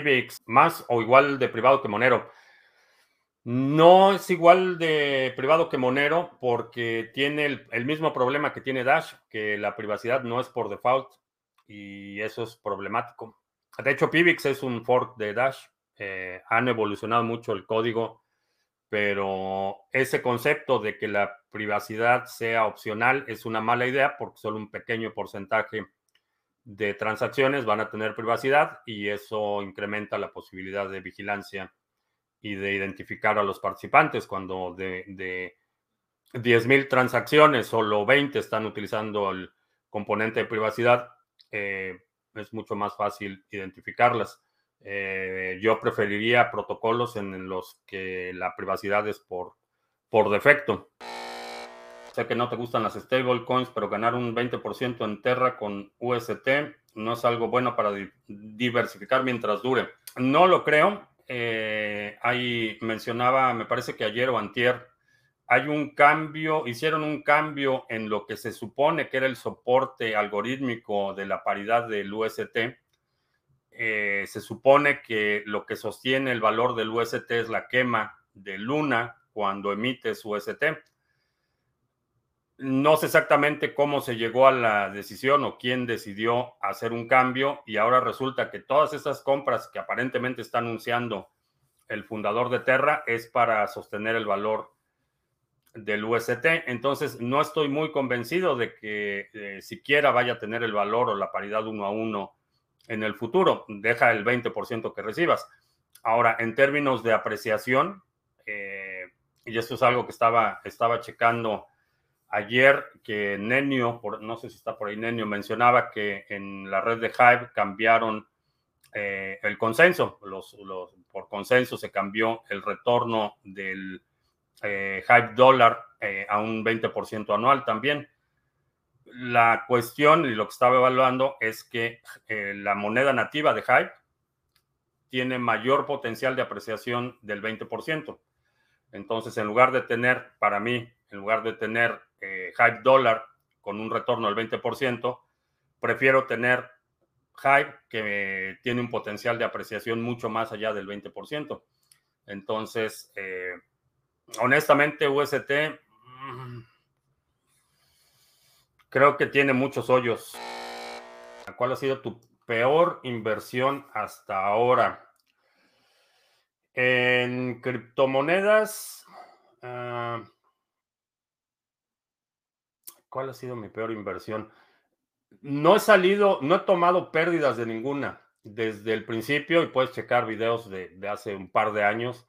PBX, más o igual de privado que Monero. No es igual de privado que Monero porque tiene el, mismo problema que tiene Dash, que la privacidad no es por default y eso es problemático. De hecho, PBX es un fork de Dash. Eh, han evolucionado mucho el código, pero ese concepto de que la privacidad sea opcional es una mala idea porque solo un pequeño porcentaje de transacciones van a tener privacidad y eso incrementa la posibilidad de vigilancia y de identificar a los participantes cuando de, de 10.000 transacciones solo 20 están utilizando el componente de privacidad, eh, es mucho más fácil identificarlas. Eh, yo preferiría protocolos en los que la privacidad es por, por defecto. Sé que no te gustan las stablecoins, pero ganar un 20% en Terra con UST no es algo bueno para diversificar mientras dure. No lo creo. Eh, ahí mencionaba, me parece que ayer o antier, hay un cambio, hicieron un cambio en lo que se supone que era el soporte algorítmico de la paridad del UST. Eh, se supone que lo que sostiene el valor del UST es la quema de Luna cuando emite su UST no sé exactamente cómo se llegó a la decisión o quién decidió hacer un cambio y ahora resulta que todas esas compras que aparentemente está anunciando el fundador de Terra es para sostener el valor del UST. Entonces, no estoy muy convencido de que eh, siquiera vaya a tener el valor o la paridad uno a uno en el futuro. Deja el 20% que recibas. Ahora, en términos de apreciación, eh, y esto es algo que estaba, estaba checando ayer que Nenio, no sé si está por ahí Nenio, mencionaba que en la red de Hive cambiaron eh, el consenso. Los, por consenso se cambió el retorno del eh, Hive dólar eh, a un 20% anual también. La cuestión y lo que estaba evaluando es que la moneda nativa de Hive tiene mayor potencial de apreciación del 20%. Entonces, en lugar de tener, para mí, en lugar de tener eh, Hype Dollar con un retorno del 20%, prefiero tener Hype que tiene un potencial de apreciación mucho más allá del 20%. Entonces, eh, honestamente, UST mm, creo que tiene muchos hoyos. ¿Cuál ha sido tu peor inversión hasta ahora? En criptomonedas, uh, ¿Cuál ha sido mi peor inversión? No he salido, no he tomado pérdidas de ninguna desde el principio y puedes checar videos de, hace un par de años.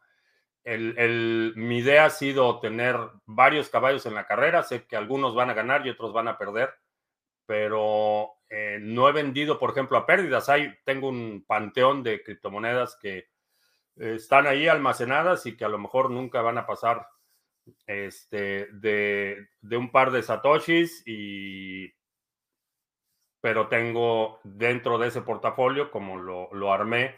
El, mi idea ha sido tener varios caballos en la carrera. Sé que algunos van a ganar y otros van a perder, pero eh, no he vendido, por ejemplo, a pérdidas. Hay, tengo un panteón de criptomonedas que están ahí almacenadas y que a lo mejor nunca van a pasar este, de, un par de satoshis y pero tengo dentro de ese portafolio, como lo, lo, armé,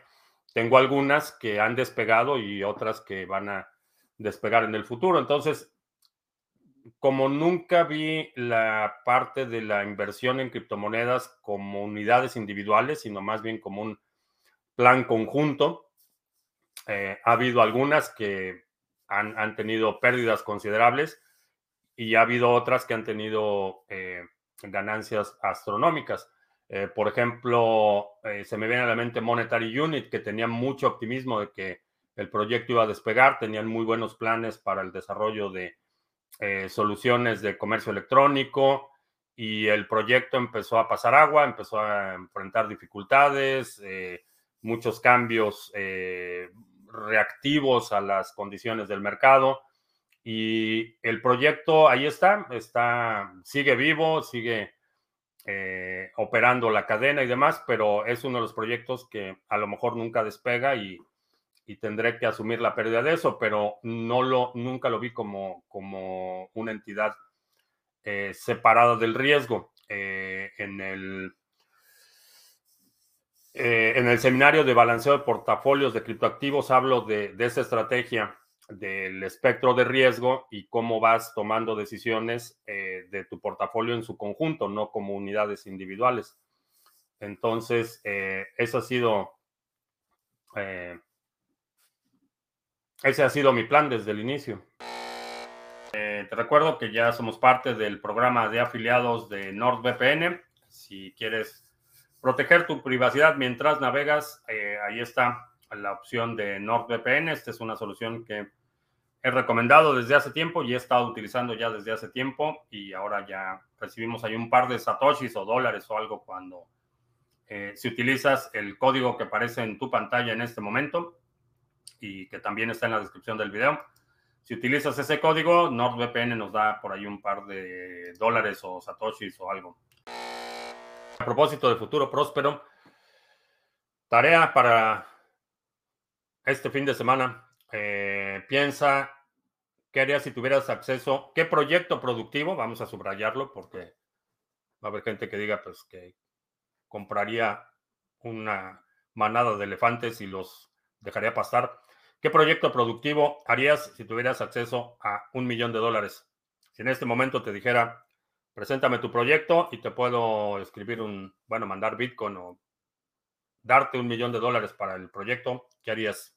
tengo algunas que han despegado y otras que van a despegar en el futuro. Entonces, como nunca vi la parte de la inversión en criptomonedas como unidades individuales, sino más bien como un plan conjunto, eh, ha habido algunas que han, tenido pérdidas considerables y ha habido otras que han tenido eh, ganancias astronómicas. Eh, por ejemplo, eh, se me viene a la mente Monetary Unit, que tenía mucho optimismo de que el proyecto iba a despegar, tenían muy buenos planes para el desarrollo de soluciones de comercio electrónico y el proyecto empezó a pasar agua, empezó a enfrentar dificultades, muchos cambios reactivos a las condiciones del mercado. Y el proyecto ahí está, está sigue vivo, sigue eh, operando la cadena y demás, pero es uno de los proyectos que a lo mejor nunca despega y, tendré que asumir la pérdida de eso, pero no lo, nunca lo vi como, como una entidad eh, separada del riesgo. Eh, en el eh, en el seminario de balanceo de portafolios de criptoactivos hablo de, esa estrategia del espectro de riesgo y cómo vas tomando decisiones eh, de tu portafolio en su conjunto, no como unidades individuales. Entonces, eh, ha sido Eh, ese ha sido mi plan desde el inicio. Eh, te recuerdo que ya somos parte del programa de afiliados de NordVPN. Si quieres proteger tu privacidad mientras navegas, eh, ahí está la opción de NordVPN. Esta es una solución que he recomendado desde hace tiempo y he estado utilizando ya desde hace tiempo y ahora ya recibimos ahí un par de satoshis o dólares o algo cuando eh, si utilizas el código que aparece en tu pantalla en este momento y que también está en la descripción del video. Si utilizas ese código, NordVPN nos da por ahí un par de dólares o satoshis o algo. Propósito de futuro próspero, tarea para este fin de semana. Eh, piensa qué harías si tuvieras acceso, qué proyecto productivo, vamos a subrayarlo porque va a haber gente que diga pues que compraría una manada de elefantes y los dejaría pastar. ¿Qué proyecto productivo harías si tuvieras acceso a un millón de dólares? Si en este momento te dijera, preséntame tu proyecto y te puedo escribir un, bueno, mandar Bitcoin o darte un millón de dólares para el proyecto, ¿qué harías?